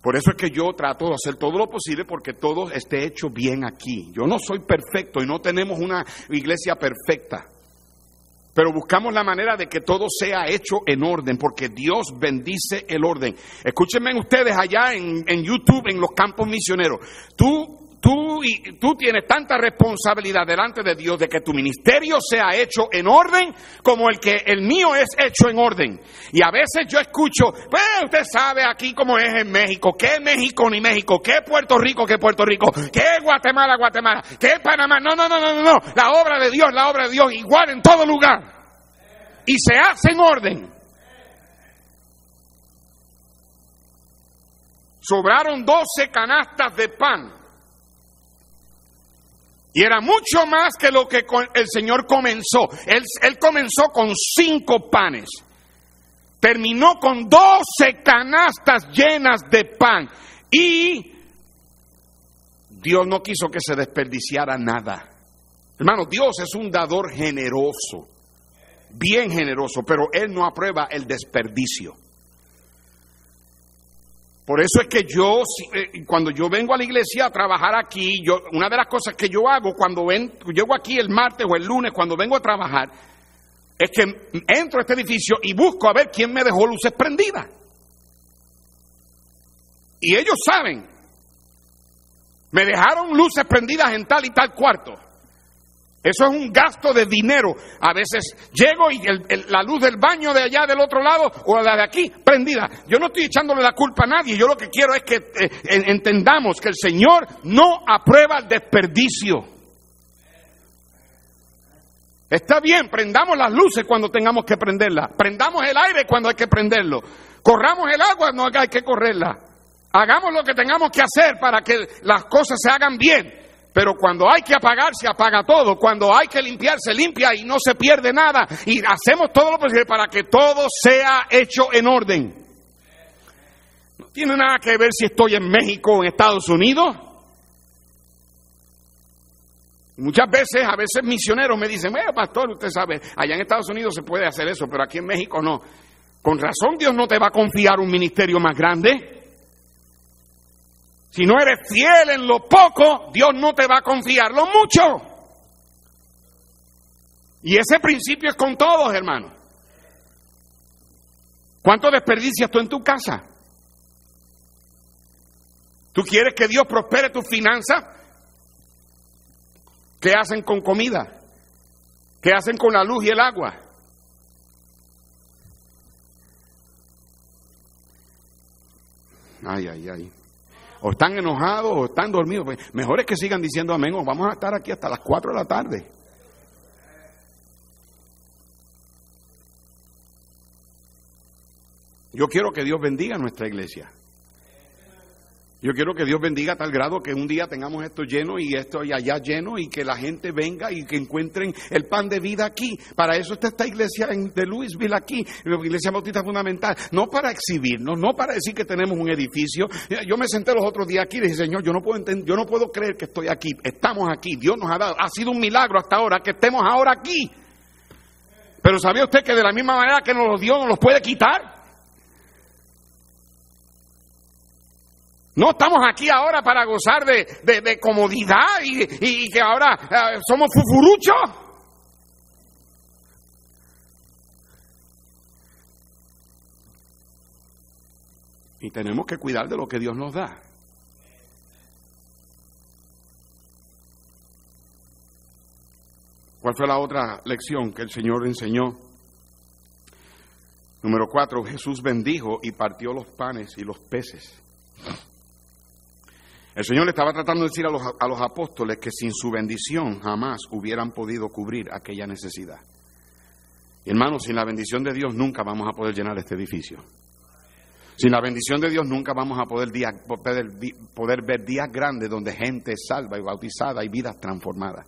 Speaker 1: Por eso es que yo trato de hacer todo lo posible porque todo esté hecho bien aquí. Yo no soy perfecto y no tenemos una iglesia perfecta. Pero buscamos la manera de que todo sea hecho en orden, porque Dios bendice el orden. Escúchenme ustedes allá en, en YouTube, en los campos misioneros. Tú tú, y, tú tienes tanta responsabilidad delante de Dios de que tu ministerio sea hecho en orden como el que el mío es hecho en orden. Y a veces yo escucho, pues usted sabe aquí cómo es en México, qué México ni México, qué Puerto Rico, qué Puerto Rico, qué Guatemala, Guatemala, qué Panamá. No, no, no, no, no, no. La obra de Dios, la obra de Dios, igual en todo lugar. Y se hace en orden. Sobraron doce canastas de pan y era mucho más que lo que el Señor comenzó. Él, comenzó con cinco panes. Terminó con doce canastas llenas de pan. Y Dios no quiso que se desperdiciara nada. Hermano, Dios es un dador generoso, bien generoso, pero Él no aprueba el desperdicio. Por eso es que yo, eh, cuando yo vengo a la iglesia a trabajar aquí, yo, una de las cosas que yo hago cuando ven, llego aquí el martes o el lunes, cuando vengo a trabajar, es que entro a este edificio y busco a ver quién me dejó luces prendidas. Y ellos saben, me dejaron luces prendidas en tal y tal cuarto. Eso es un gasto de dinero. A veces llego y la luz del baño de allá del otro lado o la de aquí prendida. Yo no estoy echándole la culpa a nadie. Yo lo que quiero es que eh, entendamos que el Señor no aprueba el desperdicio. Está bien, prendamos las luces cuando tengamos que prenderlas. Prendamos el aire cuando hay que prenderlo. Corramos el agua cuando hay que correrla. Hagamos lo que tengamos que hacer para que las cosas se hagan bien. Pero cuando hay que apagar, se apaga todo. Cuando hay que limpiar, se limpia y no se pierde nada. Y hacemos todo lo posible para que todo sea hecho en orden. No tiene nada que ver si estoy en México o en Estados Unidos. Muchas veces, a veces misioneros me dicen, bueno, pastor, usted sabe, allá en Estados Unidos se puede hacer eso, pero aquí en México no. Con razón Dios no te va a confiar un ministerio más grande. Si no eres fiel en lo poco, Dios no te va a confiar lo mucho. Y ese principio es con todos, hermanos. ¿Cuánto desperdicias tú en tu casa? ¿Tú quieres que Dios prospere tus finanzas? ¿Qué hacen con comida? ¿Qué hacen con la luz y el agua? Ay, ay, ay o están enojados o están dormidos. Pues, mejor es que sigan diciendo amén o vamos a estar aquí hasta las 4 de la tarde. Yo quiero que Dios bendiga a nuestra iglesia. Yo quiero que Dios bendiga a tal grado que un día tengamos esto lleno y esto y allá lleno y que la gente venga y que encuentren el pan de vida aquí. Para eso está esta iglesia de Louisville aquí, la iglesia bautista fundamental. No para exhibirnos, no para decir que tenemos un edificio. Yo me senté los otros días aquí y dije, Señor, yo no puedo entender, yo no puedo creer que estoy aquí. Estamos aquí. Dios nos ha dado, ha sido un milagro hasta ahora que estemos ahora aquí. Pero ¿sabía usted que de la misma manera que nos los dio, nos los puede quitar? No estamos aquí ahora para gozar de, comodidad y, que ahora eh, somos fufuruchos. Y tenemos que cuidar de lo que Dios nos da. ¿Cuál fue la otra lección que el Señor enseñó? Número cuatro, Jesús bendijo y partió los panes y los peces. El Señor le estaba tratando de decir a los, a los apóstoles que sin su bendición jamás hubieran podido cubrir aquella necesidad. Y hermanos, sin la bendición de Dios nunca vamos a poder llenar este edificio. Sin la bendición de Dios nunca vamos a poder, poder, ver días grandes donde gente es salva y bautizada y vidas transformadas.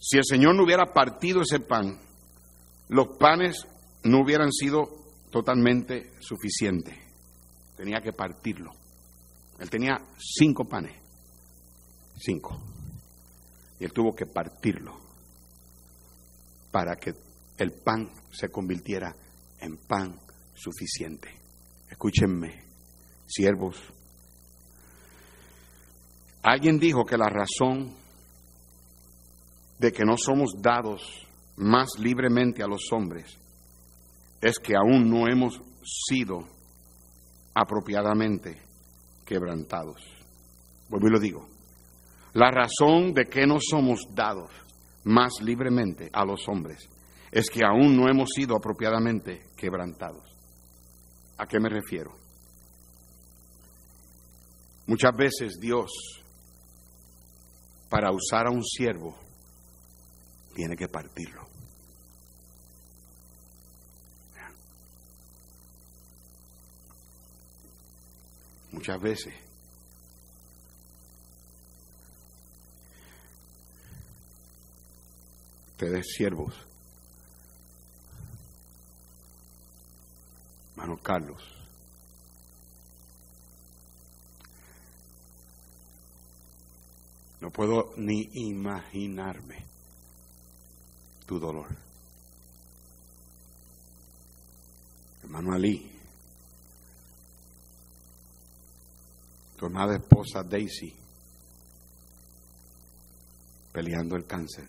Speaker 1: Si el Señor no hubiera partido ese pan, los panes no hubieran sido totalmente suficientes tenía que partirlo. Él tenía cinco panes, cinco. Y él tuvo que partirlo para que el pan se convirtiera en pan suficiente. Escúchenme, siervos. Alguien dijo que la razón de que no somos dados más libremente a los hombres es que aún no hemos sido apropiadamente quebrantados. Vuelvo y lo digo. La razón de que no somos dados más libremente a los hombres es que aún no hemos sido apropiadamente quebrantados. ¿A qué me refiero? Muchas veces Dios, para usar a un siervo, tiene que partirlo. Muchas veces. Ustedes siervos, hermano Carlos, no puedo ni imaginarme tu dolor. Hermano Ali, tu amada esposa Daisy peleando el cáncer.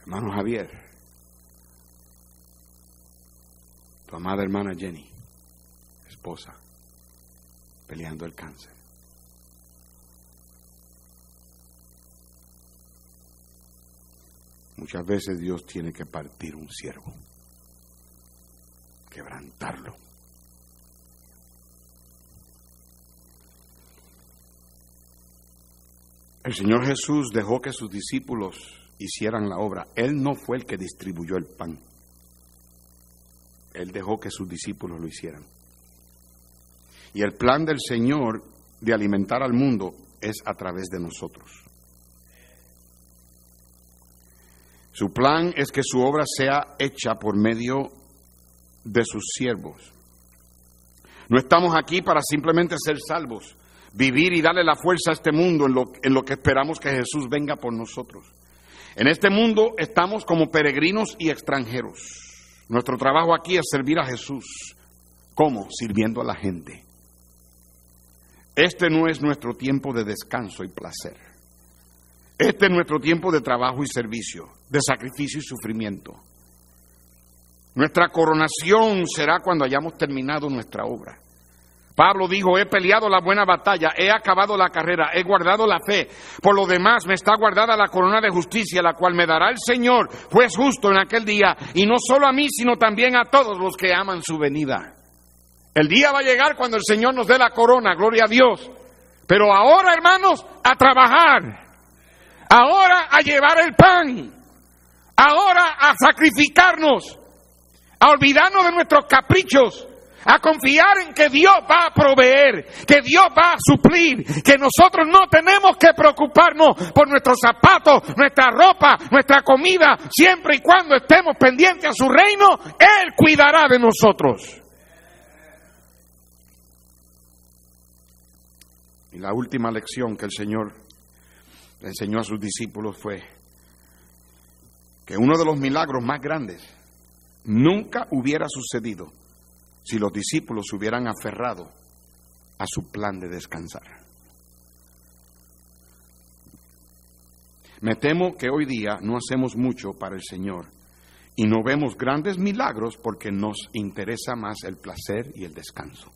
Speaker 1: Hermano Javier, tu amada hermana Jenny, esposa, peleando el cáncer. Muchas veces Dios tiene que partir un siervo, quebrantarlo El Señor Jesús dejó que sus discípulos hicieran la obra. Él no fue el que distribuyó el pan. Él dejó que sus discípulos lo hicieran. Y el plan del Señor de alimentar al mundo es a través de nosotros. Su plan es que su obra sea hecha por medio de sus siervos. No estamos aquí para simplemente ser salvos, vivir y darle la fuerza a este mundo en lo, en lo que esperamos que Jesús venga por nosotros. En este mundo estamos como peregrinos y extranjeros. Nuestro trabajo aquí es servir a Jesús. ¿Cómo? Sirviendo a la gente. Este no es nuestro tiempo de descanso y placer. Este es nuestro tiempo de trabajo y servicio, de sacrificio y sufrimiento. Nuestra coronación será cuando hayamos terminado nuestra obra. Pablo dijo, he peleado la buena batalla, he acabado la carrera, he guardado la fe. Por lo demás me está guardada la corona de justicia, la cual me dará el Señor, juez justo en aquel día, y no solo a mí, sino también a todos los que aman su venida. El día va a llegar cuando el Señor nos dé la corona, gloria a Dios. Pero ahora, hermanos, a trabajar. Ahora a llevar el pan. Ahora a sacrificarnos. A olvidarnos de nuestros caprichos a confiar en que Dios va a proveer, que Dios va a suplir, que nosotros no tenemos que preocuparnos por nuestros zapatos, nuestra ropa, nuestra comida, siempre y cuando estemos pendientes a su reino, Él cuidará de nosotros. Y la última lección que el Señor le enseñó a sus discípulos fue que uno de los milagros más grandes nunca hubiera sucedido si los discípulos se hubieran aferrado a su plan de descansar. Me temo que hoy día no hacemos mucho para el Señor y no vemos grandes milagros porque nos interesa más el placer y el descanso.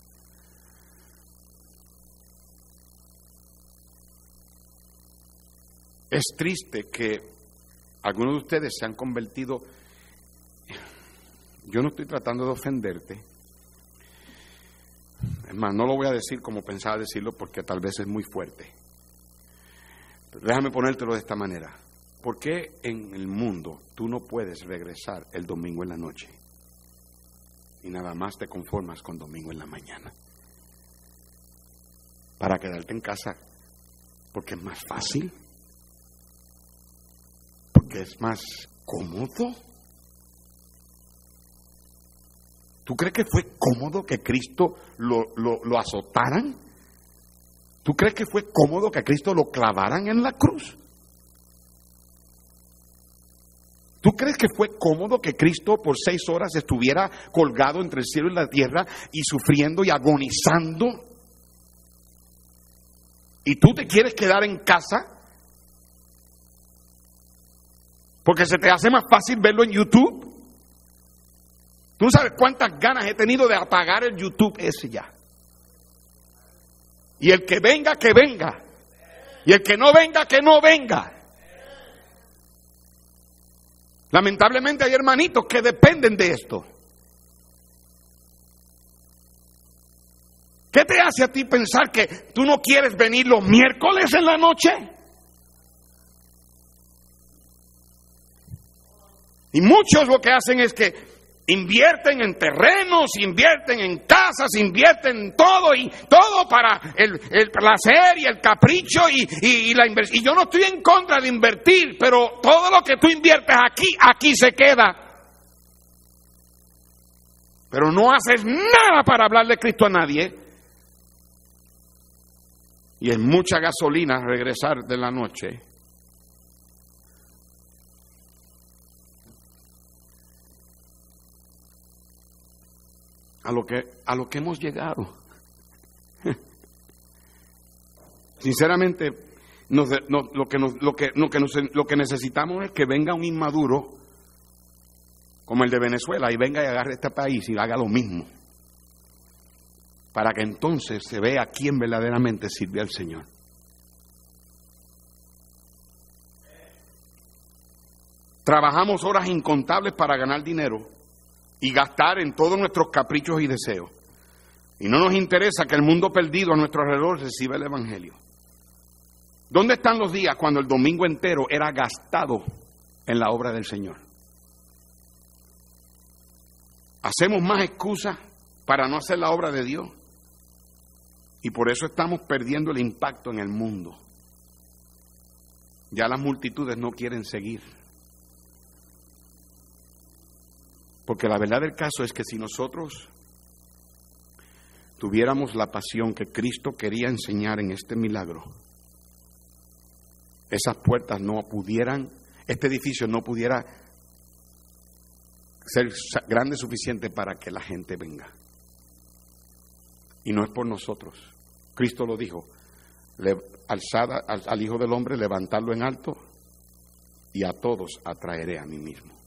Speaker 1: Es triste que algunos de ustedes se han convertido, yo no estoy tratando de ofenderte, es más, no lo voy a decir como pensaba decirlo porque tal vez es muy fuerte. Déjame ponértelo de esta manera. ¿Por qué en el mundo tú no puedes regresar el domingo en la noche y nada más te conformas con domingo en la mañana? Para quedarte en casa porque es más fácil, porque es más cómodo. ¿Tú crees que fue cómodo que Cristo lo, lo, azotaran? ¿Tú crees que fue cómodo que Cristo lo clavaran en la cruz? ¿Tú crees que fue cómodo que Cristo por seis horas estuviera colgado entre el cielo y la tierra y sufriendo y agonizando? ¿Y tú te quieres quedar en casa? Porque se te hace más fácil verlo en YouTube. Tú no sabes cuántas ganas he tenido de apagar el YouTube ese ya. Y el que venga, que venga. Y el que no venga, que no venga. Lamentablemente hay hermanitos que dependen de esto. ¿Qué te hace a ti pensar que tú no quieres venir los miércoles en la noche? Y muchos lo que hacen es que invierten en terrenos, invierten en casas, invierten en todo y todo para el, placer y el capricho y, la inversión. Y yo no estoy en contra de invertir, pero todo lo que tú inviertes aquí, aquí se queda. Pero no haces nada para hablar de Cristo a nadie. Y es mucha gasolina regresar de la noche a lo que, a lo que hemos llegado. <laughs> Sinceramente, lo, que lo, que, lo, que lo que necesitamos es que venga un inmaduro como el de Venezuela y venga y agarre este país y haga lo mismo. Para que entonces se vea quién verdaderamente sirve al Señor. Trabajamos horas incontables para ganar dinero y gastar en todos nuestros caprichos y deseos. Y no nos interesa que el mundo perdido a nuestro alrededor reciba el Evangelio. ¿Dónde están los días cuando el domingo entero era gastado en la obra del Señor? Hacemos más excusas para no hacer la obra de Dios. Y por eso estamos perdiendo el impacto en el mundo. Ya las multitudes no quieren seguir. Porque la verdad del caso es que si nosotros tuviéramos la pasión que Cristo quería enseñar en este milagro, esas puertas no pudieran, este edificio no pudiera ser grande suficiente para que la gente venga. Y no es por nosotros. Cristo lo dijo, alzada al, Hijo del Hombre, levantarlo en alto y a todos atraeré a mí mismo.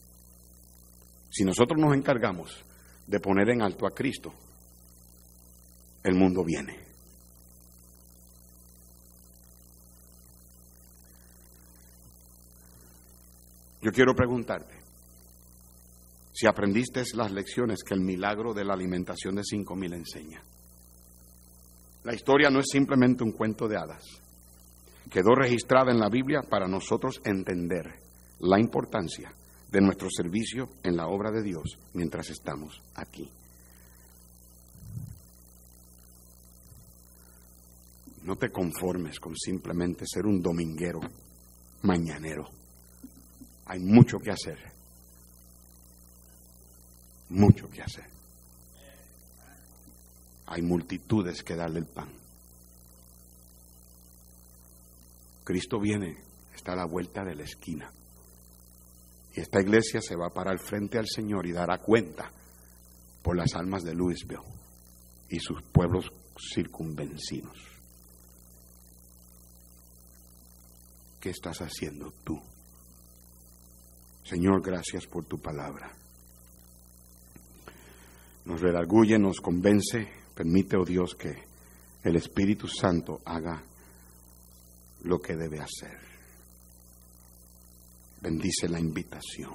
Speaker 1: Si nosotros nos encargamos de poner en alto a Cristo, el mundo viene. Yo quiero preguntarte si aprendiste las lecciones que el milagro de la alimentación de cinco mil enseña. La historia no es simplemente un cuento de hadas. Quedó registrada en la Biblia para nosotros entender la importancia de nuestro servicio en la obra de Dios mientras estamos aquí. No te conformes con simplemente ser un dominguero mañanero. Hay mucho que hacer. Mucho que hacer. Hay multitudes que darle el pan. Cristo viene, está a la vuelta de la esquina. Y esta iglesia se va a parar frente al Señor y dará cuenta por las almas de Louisville y sus pueblos circunvencinos. ¿Qué estás haciendo tú? Señor, gracias por tu palabra. Nos redarguye, nos convence, permite, oh Dios, que el Espíritu Santo haga lo que debe hacer. Bendice la invitación.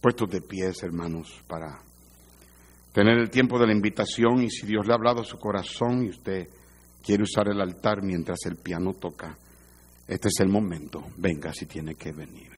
Speaker 1: Puestos de pies, hermanos, para tener el tiempo de la invitación y si Dios le ha hablado a su corazón y usted quiere usar el altar mientras el piano toca, este es el momento. Venga si tiene que venir.